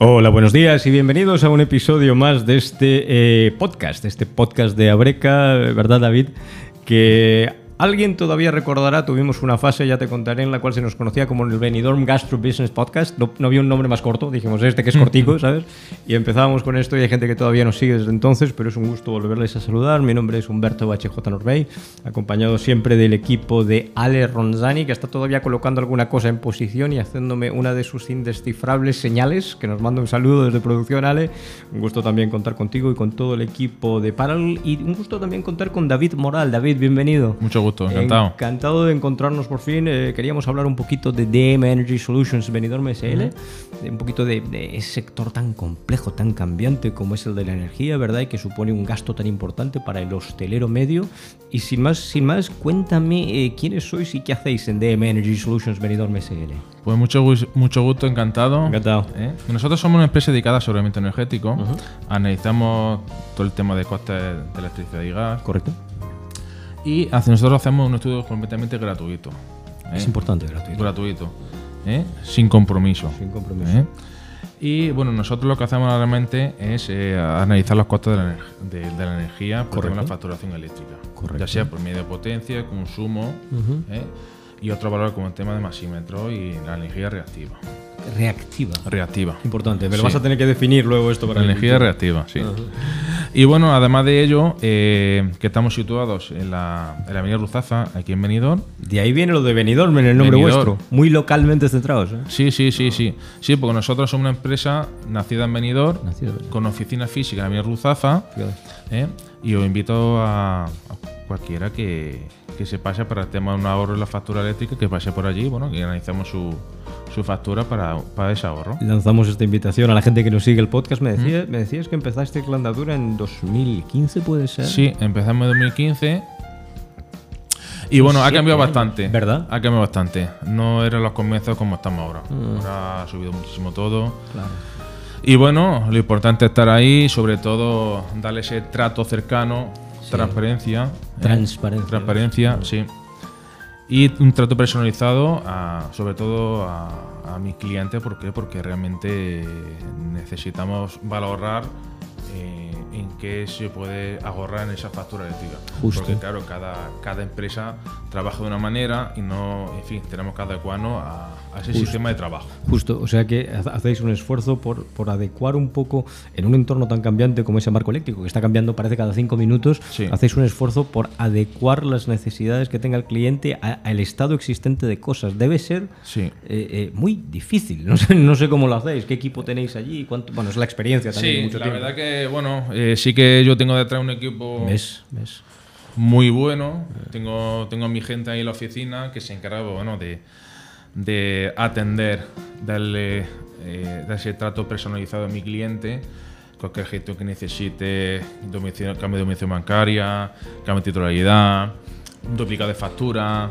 Hola, buenos días y bienvenidos a un episodio más de este eh, podcast, este podcast de Abreca, ¿verdad David? Que Alguien todavía recordará, tuvimos una fase, ya te contaré, en la cual se nos conocía como el Benidorm Gastro Business Podcast. No, había un nombre más corto, dijimos este que es cortico, ¿sabes? Y empezábamos con esto y hay gente que todavía nos sigue desde entonces, pero es un gusto volverles a saludar. Mi nombre es Humberto HJ Norbey, acompañado siempre del equipo de Ale Ronzani, que está todavía colocando alguna cosa en posición y haciéndome una de sus indescifrables señales, que nos manda un saludo desde producción, Ale. Un gusto también contar contigo y con todo el equipo de Paral y un gusto también contar con David Moral. David, bienvenido. Mucho gusto encantado. Encantado de encontrarnos por fin. Eh, queríamos hablar un poquito de DM Energy Solutions Benidorm SL, un poquito de, ese sector tan complejo, tan cambiante como es el de la energía, ¿verdad? Y que supone un gasto tan importante para el hostelero medio. Y sin más, sin más cuéntame eh, quiénes sois y qué hacéis en DM Energy Solutions Benidorm SL. Pues mucho, mucho gusto, encantado. Encantado. ¿Eh? Nosotros somos una empresa dedicada a sobrevimiento energético. Analizamos todo el tema de costes de electricidad y gas. Correcto. Y nosotros hacemos un estudio completamente gratuito. Es ¿eh? importante, gratuito. Gratuito. ¿eh? Sin compromiso. Sin compromiso. ¿eh? Y bueno, nosotros lo que hacemos realmente es analizar los costos de la, energía por la facturación eléctrica. Correcto. Ya sea por medio de potencia, consumo y otro valor como el tema de masímetro y la energía reactiva reactiva. Reactiva. Importante, pero vas a tener que definir luego esto para la energía reactiva, sí. Y bueno, además de ello, eh, que estamos situados en la, en la Avenida Ruzafa, aquí en Benidorm. De ahí viene lo de Benidorm en el nombre vuestro. Muy localmente centrados. ¿eh? Sí, sí, sí, sí. Sí, porque nosotros somos una empresa nacida en Benidorm, con oficina física en la Avenida Ruzafa. ¿eh? Y os invito a, a cualquiera que, que se pase para el tema de un ahorro en la factura eléctrica, que pase por allí, bueno, que analicemos su, su factura para, para, ese ahorro. Lanzamos esta invitación a la gente que nos sigue el podcast. Me, decía, me decías que empezaste la andadura en 2015, ¿puede ser? Sí, empezamos en 2015. Y bueno, ha cambiado bastante. ¿Verdad? Ha cambiado bastante. No eran los comienzos como estamos ahora. Mm. Ahora ha subido muchísimo todo. Claro. Y bueno, lo importante es estar ahí, sobre todo darle ese trato cercano Transparencia. ¿eh? Transparencia. transparencia, sí. Y un trato personalizado, sobre todo a, a mis clientes. ¿Por qué? Porque realmente necesitamos valorar eh, en qué se puede ahorrar en esa factura eléctrica. Justo. Porque claro, cada, cada empresa trabaja de una manera y no, en fin, tenemos que adecuarnos a, ese sistema de trabajo. Justo, o sea que hacéis un esfuerzo por, por, adecuar un poco en un entorno tan cambiante como ese marco eléctrico, que está cambiando parece cada cinco minutos, hacéis un esfuerzo por adecuar las necesidades que tenga el cliente al estado existente de cosas. Debe ser sí. Eh, eh, muy difícil, no sé, no sé cómo lo hacéis, qué equipo tenéis allí, cuánto, bueno, es la experiencia también. Sí, la verdad que, bueno, eh, sí que yo tengo detrás un equipo... ¿Ves? ¿Ves? muy bueno. Tengo, tengo mi gente ahí en la oficina que se encarga bueno, de, de atender, darle eh, ese trato personalizado a mi cliente, cualquier gestión que necesite, cambio de domicilio bancaria, cambio de titularidad, duplicado de factura,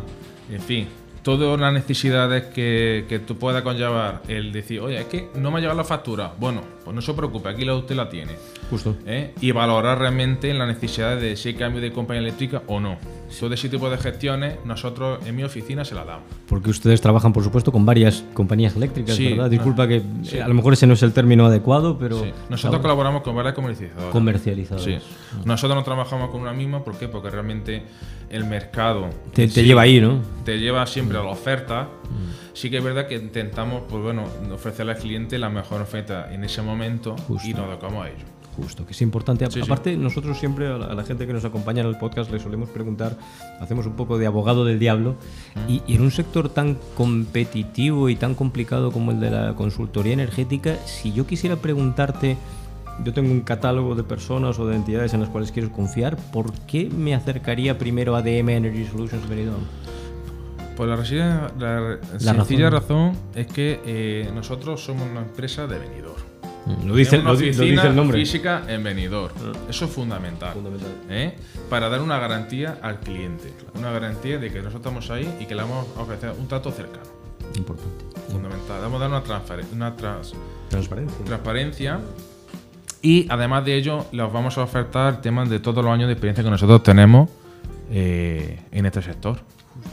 en fin, todas las necesidades que, que tú puedas conllevar el decir, oye, es que no me ha llegado la factura. Bueno, pues no se preocupe, aquí la, usted la tiene. Justo. ¿Eh? Y valorar realmente la necesidad de si hay cambio de compañía eléctrica o no. Todo ese tipo de gestiones, nosotros en mi oficina se la damos. Porque ustedes trabajan, por supuesto, con varias compañías eléctricas, ¿verdad? Disculpa que eh, a lo mejor ese no es el término adecuado, pero. Nosotros colaboramos con varias comercializadoras. Comercializadoras. Sí. Nosotros no trabajamos con una misma, ¿por qué? Porque realmente el mercado. Te, lleva ahí, ¿no? Te lleva siempre a la oferta. Mm. Sí que es verdad que intentamos, pues bueno, ofrecerle al cliente la mejor oferta en ese momento y nos tocamos a ello. Justo, que es importante. Aparte, nosotros siempre a la, gente que nos acompaña en el podcast le solemos preguntar, hacemos un poco de abogado del diablo, mm. y, en un sector tan competitivo y tan complicado como el de la consultoría energética, si yo quisiera preguntarte yo tengo un catálogo de personas o de entidades en las cuales quiero confiar, ¿por qué me acercaría primero a DM Energy Solutions Benidorm? Pues la, la, sencilla razón. es que eh, nosotros somos una empresa de venidor. Mm, lo dice, lo, dice, el nombre. física en venidor. Ah. Eso es fundamental. fundamental. ¿eh? Para dar una garantía al cliente. Una garantía de que nosotros estamos ahí y que le vamos a ofrecer un trato cercano. Importante. Fundamental. Vamos a dar una, una transparencia. transparencia y además de ello, les vamos a ofertar temas de todos los años de experiencia que nosotros tenemos eh, en este sector.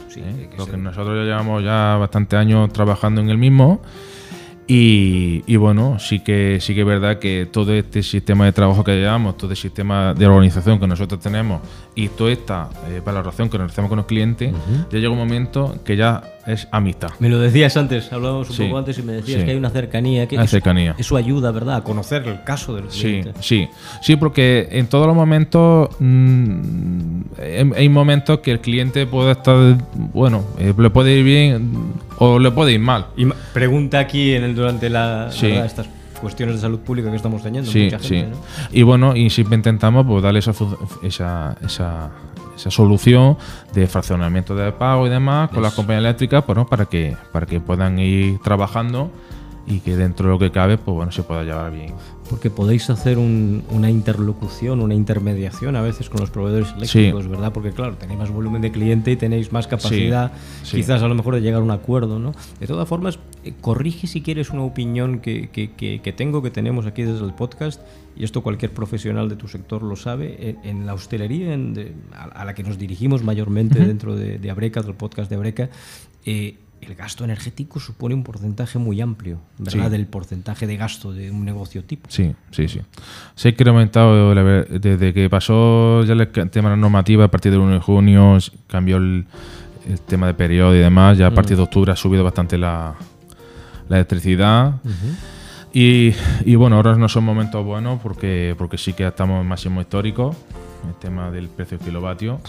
Sí, ¿Eh? Lo que nosotros ya llevamos ya bastante años trabajando en el mismo. Y, y, bueno, sí que sí que es verdad que todo este sistema de trabajo que llevamos, todo el sistema de organización que nosotros tenemos y toda esta eh, valoración que nos hacemos con los clientes, ya llega un momento que ya es amistad. Me lo decías antes, hablábamos un poco antes y me decías que hay una cercanía, que eso, cercanía. eso ayuda, ¿verdad?, a conocer el caso del cliente. Sí, sí, sí, porque en todos los momentos mmm, hay momentos que el cliente puede estar, bueno, eh, le puede ir bien o le puede ir mal. Y pregunta aquí en el, durante la, estas cuestiones de salud pública que estamos teniendo. Sí, mucha gente, sí. Y bueno, y siempre intentamos pues, darle esa, esa, esa, esa, solución de fraccionamiento de pago y demás con las compañías eléctricas pues, para, que, para que puedan ir trabajando y que dentro de lo que cabe, pues bueno, se pueda llevar bien. Porque podéis hacer una interlocución, una intermediación a veces con los proveedores eléctricos, ¿verdad? Porque claro, tenéis más volumen de cliente y tenéis más capacidad, quizás a lo mejor de llegar a un acuerdo, ¿no? De todas formas, eh, corrige si quieres una opinión que, que, que, tengo, que tenemos aquí desde el podcast, y esto cualquier profesional de tu sector lo sabe, en, la hostelería en a, la que nos dirigimos mayormente dentro de, de Abreca, del podcast de Abreca, eh, el gasto energético supone un porcentaje muy amplio, ¿verdad? Del porcentaje de gasto de un negocio tipo. Sí, sí, sí. Se ha incrementado desde que pasó ya el tema de la normativa a partir del 1 de junio, cambió el, tema de periodo y demás, ya a partir de octubre ha subido bastante la, electricidad. y, y, bueno, ahora no son momentos buenos porque, porque sí que estamos en máximo histórico, el tema del precio del kilovatio.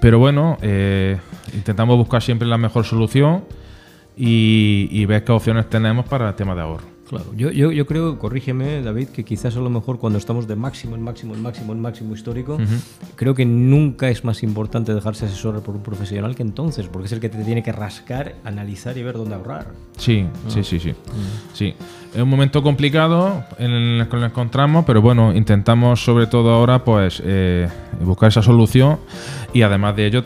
Pero bueno, eh, intentamos buscar siempre la mejor solución y, ver qué opciones tenemos para el tema de ahorro. Claro, yo, yo, yo, creo, corrígeme David, que quizás a lo mejor cuando estamos de máximo en máximo en máximo en máximo histórico, creo que nunca es más importante dejarse asesorar por un profesional que entonces, porque es el que te tiene que rascar, analizar y ver dónde ahorrar. Sí, sí, sí, sí. Mm. sí. Es un momento complicado en el que nos encontramos, pero bueno, intentamos sobre todo ahora pues eh, buscar esa solución y además de ello,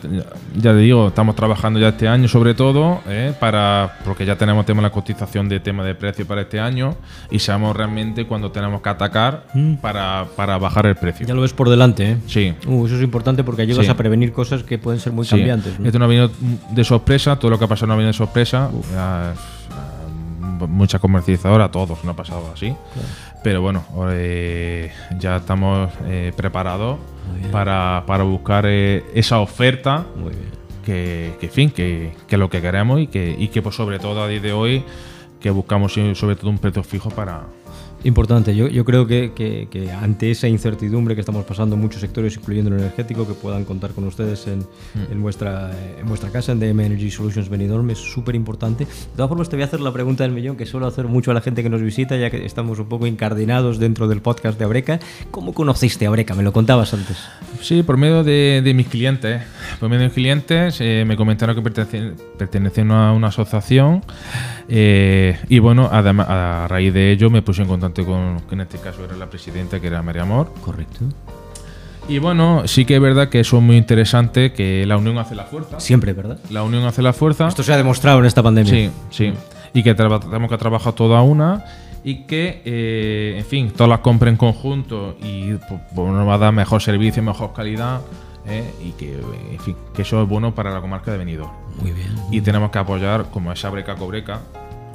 ya te digo, estamos trabajando ya este año sobre todo, eh, para porque ya tenemos tema la cotización de tema de precio para este año y sabemos realmente cuando tenemos que atacar mm. para, para, bajar el precio. Ya lo ves por delante, ¿eh? Sí. Uh, eso es importante porque ayudas a prevenir cosas que pueden ser muy cambiantes. Esto no ha venido de sorpresa, todo lo que ha pasado no ha venido de sorpresa. Mucha comercializadora, todos no ha pasado así. Pero bueno, eh, ya estamos eh, preparados para, para, buscar eh, esa oferta Que, que, fin, que, que, lo que queremos y que, y que pues sobre todo a día de hoy que buscamos sobre todo un precio fijo para, Importante, yo, yo creo que, que, ante esa incertidumbre que estamos pasando en muchos sectores, incluyendo el energético, que puedan contar con ustedes en, mm. en vuestra, en vuestra casa, en DM Energy Solutions Benidorm, es súper importante. De todas formas, te voy a hacer la pregunta del millón que suelo hacer mucho a la gente que nos visita, ya que estamos un poco incardinados dentro del podcast de Abreca. ¿Cómo conociste a Abreca? Me lo contabas antes. Sí, por medio de, de mis clientes. Por medio de mis clientes eh, me comentaron que pertenecían, a una asociación eh, y bueno, además, a raíz de ello me puse en contacto con, que en este caso era la presidenta, que era María Amor. Correcto. Y bueno, sí que es verdad que eso es muy interesante, que la unión hace la fuerza. Siempre, ¿verdad? La unión hace la fuerza. Esto se ha demostrado en esta pandemia. Sí, sí. Y que tenemos que trabajar toda una y que, eh, en fin, todas las compren en conjunto y pues, nos va a dar mejor servicio, mejor calidad. Eh, y que, en fin, que eso es bueno para la comarca de Benidorm. Muy bien. y tenemos que apoyar, como esa breca cobreca,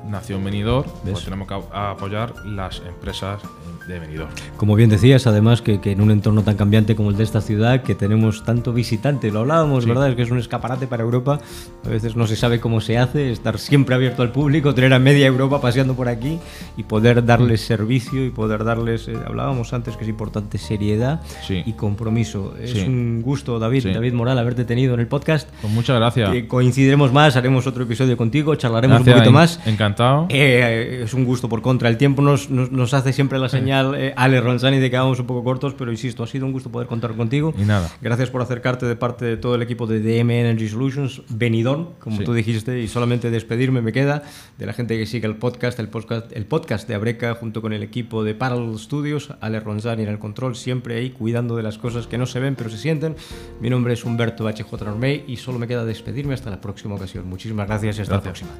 Nación Venidor, pues tenemos que apoyar las empresas de Benidorm. Como bien decías, además que, en un entorno tan cambiante como el de esta ciudad, que tenemos tanto visitante, lo hablábamos, ¿verdad? Es que es un escaparate para Europa. A veces no se sabe cómo se hace, estar siempre abierto al público, tener a media Europa paseando por aquí y poder darles mm. servicio y poder darles, eh, hablábamos antes que es importante, seriedad y compromiso. Es un gusto, David, David Moral, haberte tenido en el podcast. Pues muchas gracias. Eh, coincidiremos más, haremos otro episodio contigo, charlaremos un poquito más. Encantado. Eh, es un gusto por contra. El tiempo nos, nos, nos hace siempre la señal eh, Ale Ronzani de que quedamos un poco cortos, pero insisto, ha sido un gusto poder contar contigo. Y nada. Gracias por acercarte de parte de todo el equipo de DM Energy Solutions, Benidorm, como tú dijiste, y solamente despedirme me queda de la gente que sigue el podcast, el podcast, el podcast de Abreca junto con el equipo de Parallel Studios, Ale Ronzani en el control, siempre ahí cuidando de las cosas que no se ven pero se sienten. Mi nombre es Humberto HJ Normey y solo me queda despedirme hasta la próxima ocasión. Muchísimas gracias y hasta la próxima.